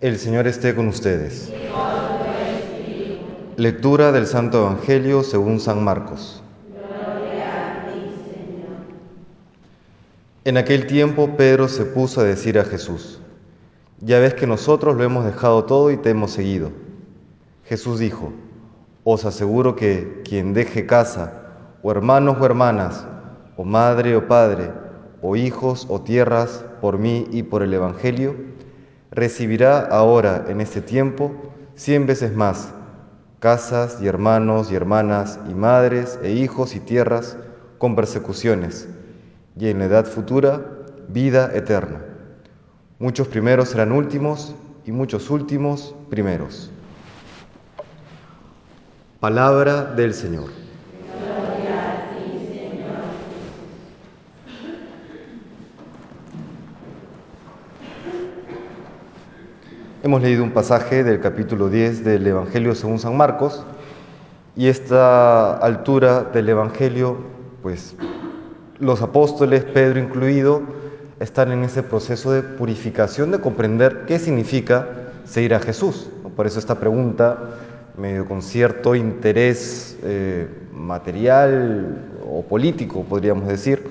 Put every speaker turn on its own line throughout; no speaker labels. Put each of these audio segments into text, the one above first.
El Señor esté con ustedes. Lectura del Santo Evangelio según San Marcos. En aquel tiempo Pedro se puso a decir a Jesús, ya ves que nosotros lo hemos dejado todo y te hemos seguido. Jesús dijo, os aseguro que quien deje casa, o hermanos o hermanas, o madre o padre, o hijos o tierras, por mí y por el Evangelio, recibirá ahora en este tiempo cien veces más casas y hermanos y hermanas y madres e hijos y tierras con persecuciones, y en la edad futura vida eterna. Muchos primeros serán últimos y muchos últimos primeros. Palabra del Señor. Hemos leído un pasaje del capítulo 10 del Evangelio según San Marcos y esta altura del Evangelio, pues los apóstoles, Pedro incluido, están en ese proceso de purificación, de comprender qué significa seguir a Jesús. Por eso esta pregunta, medio con cierto interés eh, material o político, podríamos decir,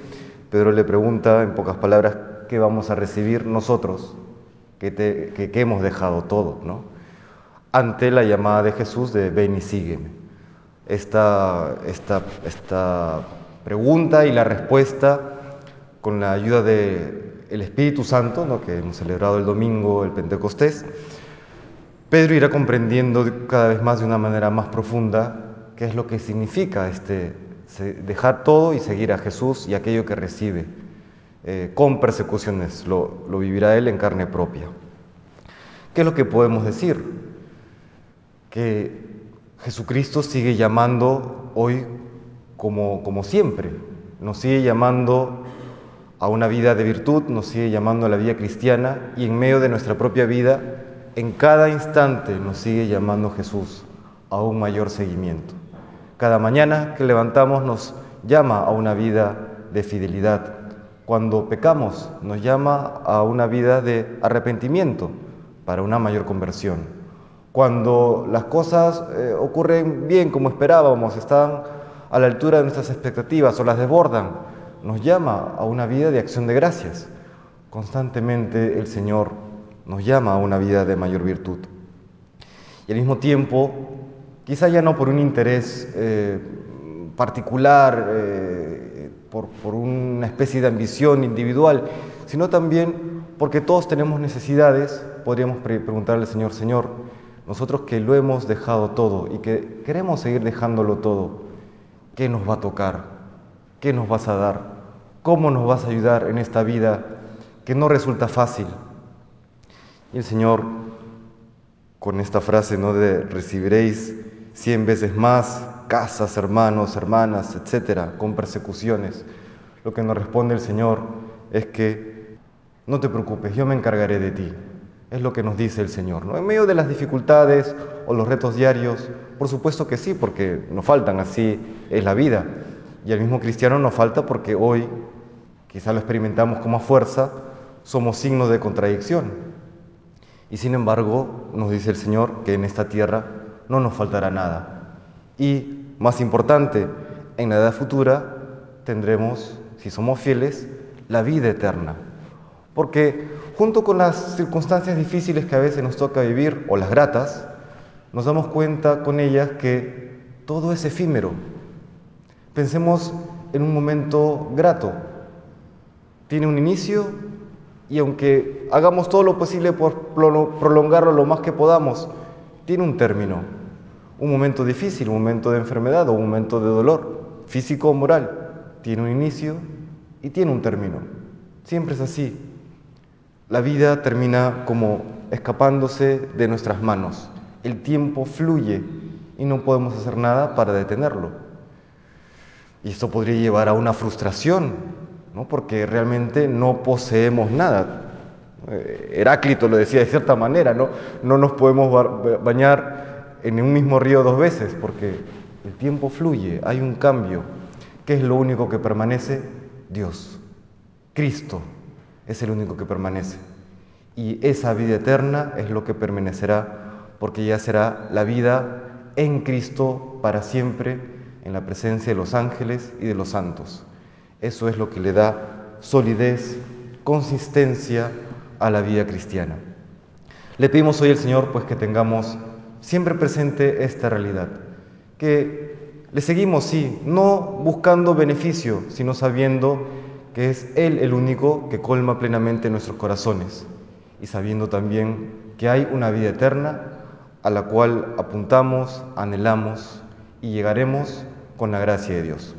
Pedro le pregunta en pocas palabras, ¿qué vamos a recibir nosotros que, hemos dejado todo, ¿no? ante la llamada de Jesús de ven y sígueme. Esta, pregunta y la respuesta con la ayuda del Espíritu Santo, ¿no? que hemos celebrado el domingo, el Pentecostés, Pedro irá comprendiendo cada vez más de una manera más profunda qué es lo que significa este, dejar todo y seguir a Jesús y aquello que recibe eh, con persecuciones, lo, vivirá él en carne propia. ¿Qué es lo que podemos decir? Que Jesucristo sigue llamando hoy como siempre, nos sigue llamando a una vida de virtud, nos sigue llamando a la vida cristiana y en medio de nuestra propia vida, en cada instante nos sigue llamando Jesús a un mayor seguimiento. Cada mañana que levantamos nos llama a una vida de fidelidad, cuando pecamos, nos llama a una vida de arrepentimiento para una mayor conversión. Cuando las cosas eh, ocurren bien como esperábamos, están a la altura de nuestras expectativas o las desbordan, nos llama a una vida de acción de gracias. Constantemente el Señor nos llama a una vida de mayor virtud. Y al mismo tiempo, quizá ya no por un interés eh, particular, eh, por, una especie de ambición individual, sino también porque todos tenemos necesidades, podríamos preguntarle al Señor, Señor, nosotros que lo hemos dejado todo y que queremos seguir dejándolo todo, ¿qué nos va a tocar? ¿Qué nos vas a dar? ¿Cómo nos vas a ayudar en esta vida que no resulta fácil? Y el Señor, con esta frase ¿no? de recibiréis cien veces más, casas, hermanos, hermanas, etcétera, con persecuciones. Lo que nos responde el Señor es que no te preocupes, yo me encargaré de ti. Es lo que nos dice el Señor. ¿no? En medio de las dificultades o los retos diarios, por supuesto que sí, porque nos faltan, así es la vida. Y al mismo cristiano nos falta porque hoy, quizá lo experimentamos como fuerza, somos signos de contradicción. Y sin embargo, nos dice el Señor que en esta tierra no nos faltará nada. Y más importante, en la edad futura tendremos, si somos fieles, la vida eterna. Porque junto con las circunstancias difíciles que a veces nos toca vivir, o las gratas, nos damos cuenta con ellas que todo es efímero. Pensemos en un momento grato. Tiene un inicio y aunque hagamos todo lo posible por prolongarlo lo más que podamos, tiene un término un momento difícil, un momento de enfermedad o un momento de dolor, físico o moral, tiene un inicio y tiene un término. Siempre es así. La vida termina como escapándose de nuestras manos. El tiempo fluye y no podemos hacer nada para detenerlo. Y esto podría llevar a una frustración, ¿no? porque realmente no poseemos nada. Eh, Heráclito lo decía de cierta manera, no, no nos podemos bañar en un mismo río dos veces, porque el tiempo fluye, hay un cambio. ¿Qué es lo único que permanece? Dios. Cristo es el único que permanece. y esa vida eterna es lo que permanecerá, porque ya será la vida en Cristo para siempre, en la presencia de los ángeles y de los santos. Eso es lo que le da solidez, consistencia a la vida cristiana. Le pedimos hoy al Señor pues que tengamos siempre presente esta realidad, que le seguimos, sí, no buscando beneficio, sino sabiendo que es Él el único que colma plenamente nuestros corazones y sabiendo también que hay una vida eterna a la cual apuntamos, anhelamos y llegaremos con la gracia de Dios.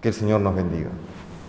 Que el Señor nos bendiga.